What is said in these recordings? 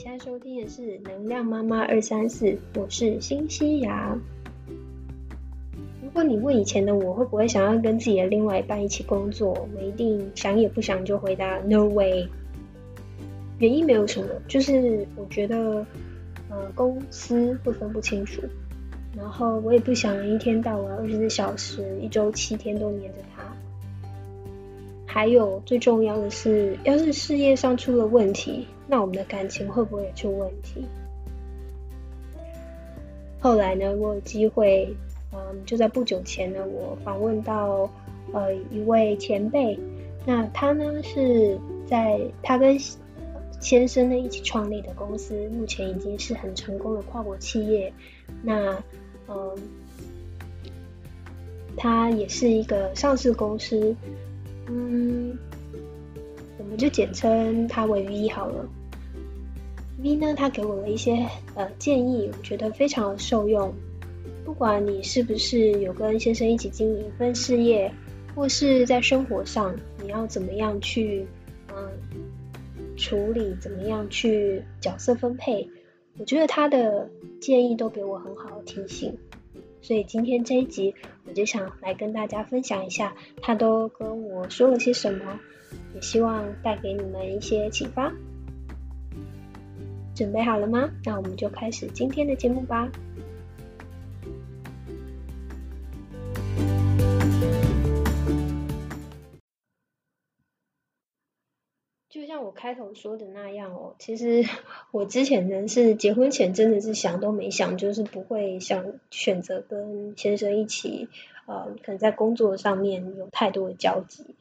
现在收听的是《能量妈妈二三四》，我是新西亚。如果你问以前的我会不会想要跟自己的另外一半一起工作，我一定想也不想就回答 No way。原因没有什么，就是我觉得呃公司会分不清楚，然后我也不想一天到晚二十四小时、一周七天都黏着他。还有最重要的是，要是事业上出了问题，那我们的感情会不会出问题？后来呢，我有机会，嗯，就在不久前呢，我访问到呃一位前辈，那他呢是在他跟先生呢一起创立的公司，目前已经是很成功的跨国企业。那嗯，他也是一个上市公司。嗯，我们就简称他为 V 好了。V 呢，他给我了一些呃建议，我觉得非常受用。不管你是不是有跟先生一起经营一份事业，或是在生活上，你要怎么样去嗯处理，怎么样去角色分配，我觉得他的建议都给我很好的提醒。所以今天这一集，我就想来跟大家分享一下，他都跟我说了些什么，也希望带给你们一些启发。准备好了吗？那我们就开始今天的节目吧。就像我开头说的那样哦，其实 我之前呢是结婚前真的是想都没想，就是不会想选择跟先生一起，呃，可能在工作上面有太多的交集。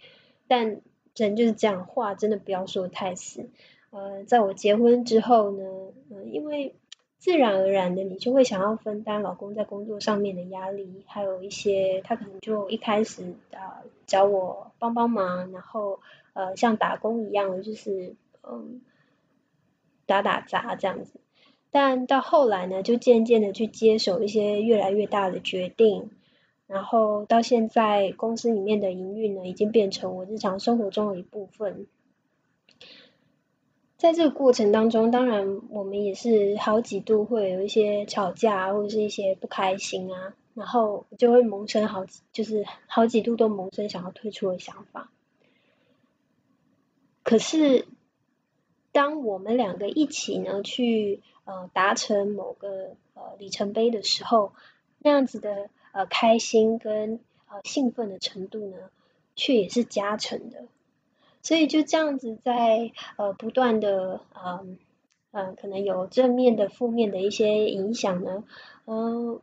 但人就是这样，话真的不要说太死。呃，在我结婚之后呢，嗯，因为自然而然的你就会想要分担老公在工作上面的压力，还有一些他可能就一开始啊找我帮帮忙，然后。呃，像打工一样的，就是嗯，打打杂这样子。但到后来呢，就渐渐的去接手一些越来越大的决定，然后到现在公司里面的营运呢，已经变成我日常生活中的一部分。在这个过程当中，当然我们也是好几度会有一些吵架，或者是一些不开心啊，然后就会萌生好几，就是好几度都萌生想要退出的想法。可是，当我们两个一起呢去呃达成某个呃里程碑的时候，那样子的呃开心跟呃兴奋的程度呢，却也是加成的。所以就这样子在呃不断的嗯嗯可能有正面的、负面的一些影响呢。嗯，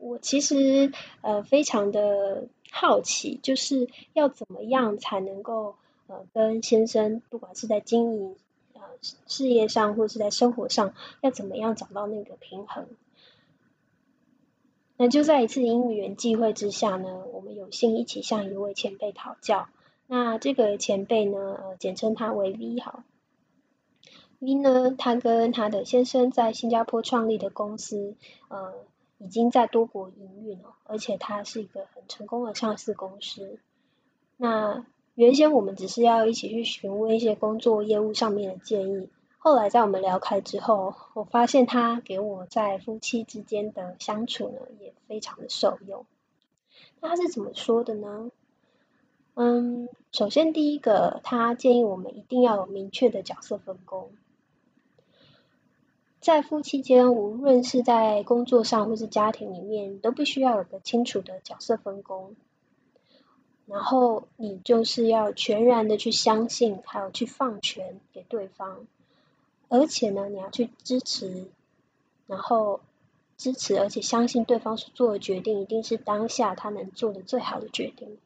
我其实呃非常的好奇，就是要怎么样才能够。呃，跟先生不管是在经营呃事业上，或是在生活上，要怎么样找到那个平衡？那就在一次因缘际会之下呢，我们有幸一起向一位前辈讨教。那这个前辈呢，呃，简称他为 V 好。V 呢，他跟他的先生在新加坡创立的公司，呃，已经在多国营运了，而且他是一个很成功的上市公司。那原先我们只是要一起去询问一些工作业务上面的建议，后来在我们聊开之后，我发现他给我在夫妻之间的相处呢，也非常的受用。那他是怎么说的呢？嗯，首先第一个，他建议我们一定要有明确的角色分工，在夫妻间，无论是在工作上或是家庭里面，都必须要有个清楚的角色分工。然后你就是要全然的去相信，还有去放权给对方，而且呢，你要去支持，然后支持而且相信对方所做的决定一定是当下他能做的最好的决定。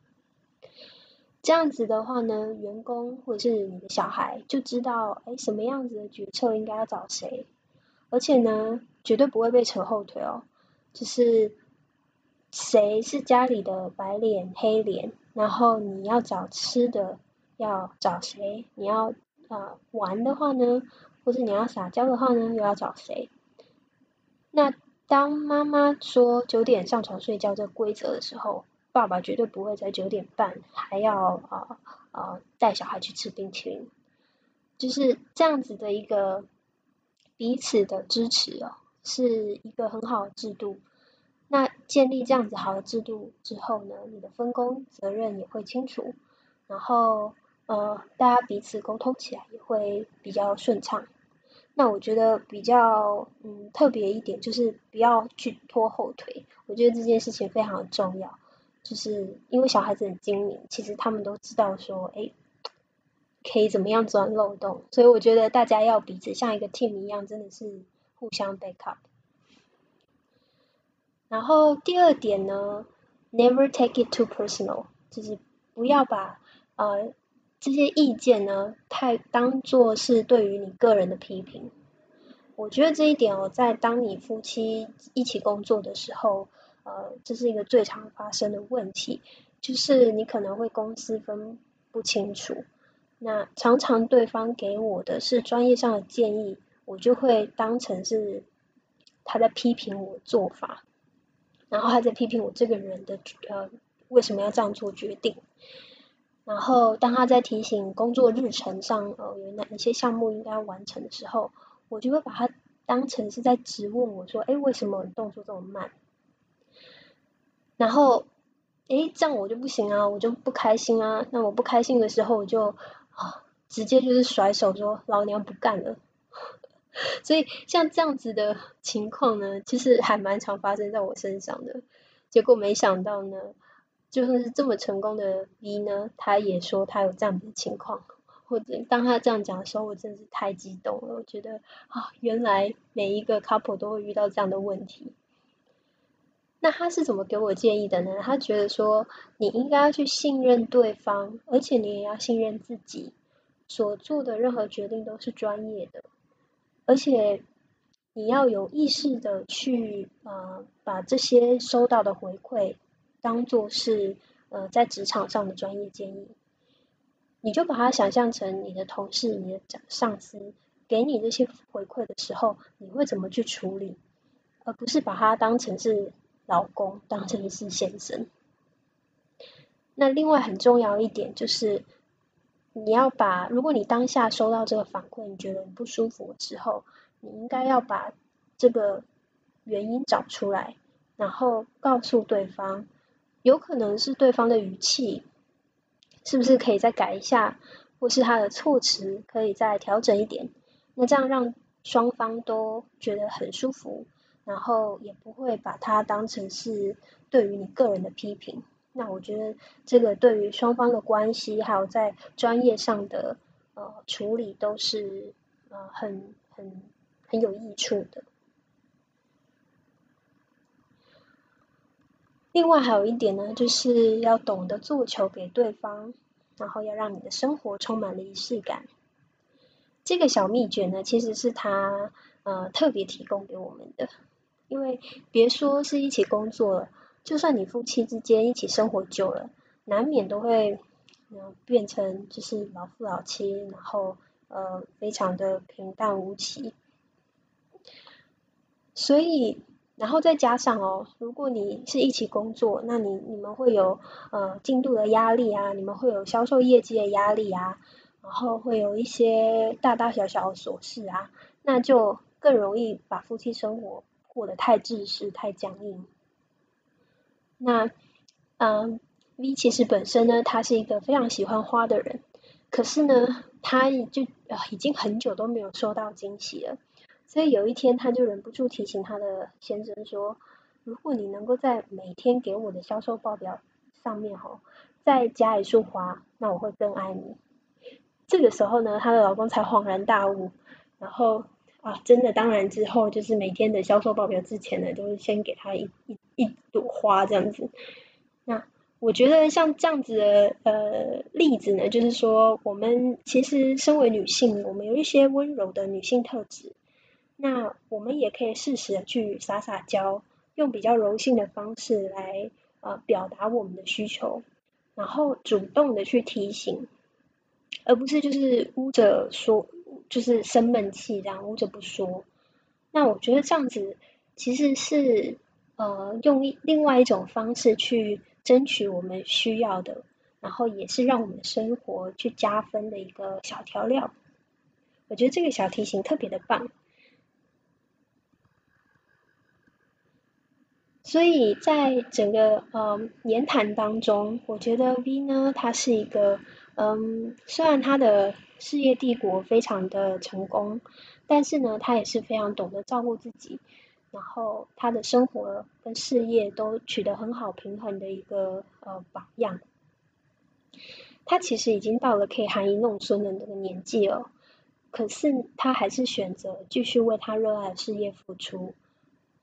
这样子的话呢，员工或者是你的小孩就知道，哎，什么样子的决策应该要找谁，而且呢，绝对不会被扯后腿哦，就是谁是家里的白脸黑脸。然后你要找吃的，要找谁？你要啊玩的话呢，或者你要撒娇的话呢，又要找谁？那当妈妈说九点上床睡觉这规则的时候，爸爸绝对不会在九点半还要啊啊带小孩去吃冰淇淋，就是这样子的一个彼此的支持哦，是一个很好的制度。那建立这样子好的制度之后呢，你的分工责任也会清楚，然后呃，大家彼此沟通起来也会比较顺畅。那我觉得比较嗯特别一点就是不要去拖后腿，我觉得这件事情非常的重要，就是因为小孩子很精明，其实他们都知道说，哎，可以怎么样钻漏洞，所以我觉得大家要彼此像一个 team 一样，真的是互相 backup。然后第二点呢，never take it too personal，就是不要把呃这些意见呢太当做是对于你个人的批评。我觉得这一点哦，在当你夫妻一起工作的时候，呃，这是一个最常发生的问题，就是你可能会公私分不清楚。那常常对方给我的是专业上的建议，我就会当成是他在批评我做法。然后他在批评我这个人的呃为什么要这样做决定，然后当他在提醒工作日程上呃有哪一些项目应该完成的时候，我就会把他当成是在质问我说，哎为什么动作这么慢？然后哎这样我就不行啊，我就不开心啊，那我不开心的时候我就啊直接就是甩手说老娘不干了。所以像这样子的情况呢，其实还蛮常发生在我身上的。结果没想到呢，就算是这么成功的 B 呢，他也说他有这样子的情况。或者当他这样讲的时候，我真的是太激动了。我觉得啊，原来每一个 couple 都会遇到这样的问题。那他是怎么给我建议的呢？他觉得说，你应该要去信任对方，而且你也要信任自己，所做的任何决定都是专业的。而且你要有意识的去呃把这些收到的回馈当做是呃在职场上的专业建议，你就把它想象成你的同事、你的上上司给你这些回馈的时候，你会怎么去处理，而不是把它当成是老公、当成是先生。那另外很重要一点就是。你要把，如果你当下收到这个反馈，你觉得你不舒服之后，你应该要把这个原因找出来，然后告诉对方，有可能是对方的语气，是不是可以再改一下，或是他的措辞可以再调整一点，那这样让双方都觉得很舒服，然后也不会把它当成是对于你个人的批评。那我觉得这个对于双方的关系，还有在专业上的呃处理，都是呃很很很有益处的。另外还有一点呢，就是要懂得做球给对方，然后要让你的生活充满了仪式感。这个小秘诀呢，其实是他呃特别提供给我们的，因为别说是一起工作了。就算你夫妻之间一起生活久了，难免都会嗯变成就是老夫老妻，然后呃非常的平淡无奇。所以，然后再加上哦，如果你是一起工作，那你你们会有呃进度的压力啊，你们会有销售业绩的压力啊，然后会有一些大大小小的琐事啊，那就更容易把夫妻生活过得太自私、太僵硬。那，嗯，V 其实本身呢，他是一个非常喜欢花的人，可是呢，他就已经很久都没有收到惊喜了，所以有一天他就忍不住提醒他的先生说，如果你能够在每天给我的销售报表上面哈，再加一束花，那我会更爱你。这个时候呢，她的老公才恍然大悟，然后啊，真的，当然之后就是每天的销售报表之前呢，都是先给他一一。一朵花这样子，那我觉得像这样子的呃例子呢，就是说我们其实身为女性，我们有一些温柔的女性特质，那我们也可以适时的去撒撒娇，用比较柔性的方式来呃表达我们的需求，然后主动的去提醒，而不是就是捂着说，就是生闷气然后就不说。那我觉得这样子其实是呃用另外一种方式去争取我们需要的然后也是让我们生活去加分的一个小调料。我觉得这个小提醒特别的棒。所以在整个呃言谈当中我觉得 v 呢它是一个嗯，虽然他的事业帝国非常的成功，但是呢，他也是非常懂得照顾自己，然后他的生活跟事业都取得很好平衡的一个呃榜样。他其实已经到了可以含饴弄孙的那个年纪了，可是他还是选择继续为他热爱的事业付出。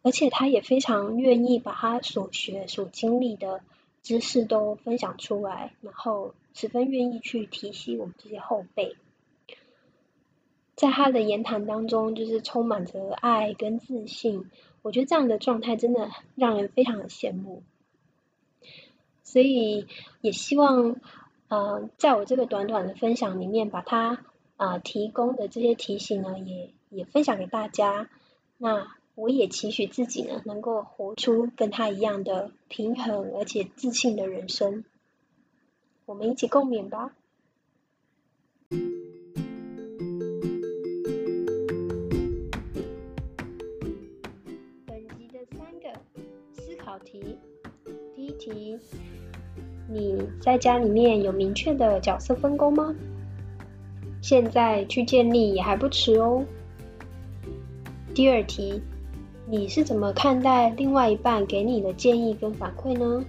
而且他也非常愿意把他所学、所经历的知识都分享出来，然后十分愿意去提携我们这些后辈。在他的言谈当中，就是充满着爱跟自信。我觉得这样的状态真的让人非常的羡慕。所以也希望，呃，在我这个短短的分享里面，把他啊提供的这些提醒呢，也也分享给大家。那。我也期许自己呢，能够活出跟他一样的平衡而且自信的人生。我们一起共勉吧。本集的三个思考题：第一题，你在家里面有明确的角色分工吗？现在去建立也还不迟哦。第二题。你是怎么看待另外一半给你的建议跟反馈呢？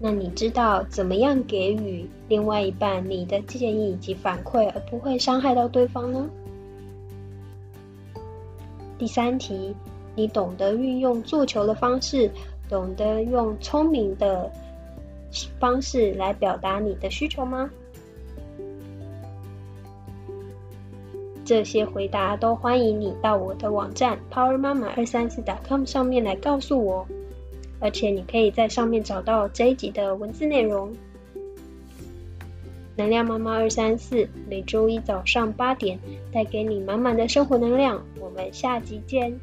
那你知道怎么样给予另外一半你的建议以及反馈，而不会伤害到对方呢？第三题，你懂得运用做球的方式，懂得用聪明的方式来表达你的需求吗？这些回答都欢迎你到我的网站 power mama 二三四 .com 上面来告诉我，而且你可以在上面找到这一集的文字内容。能量妈妈二三四每周一早上八点带给你满满的生活能量，我们下集见。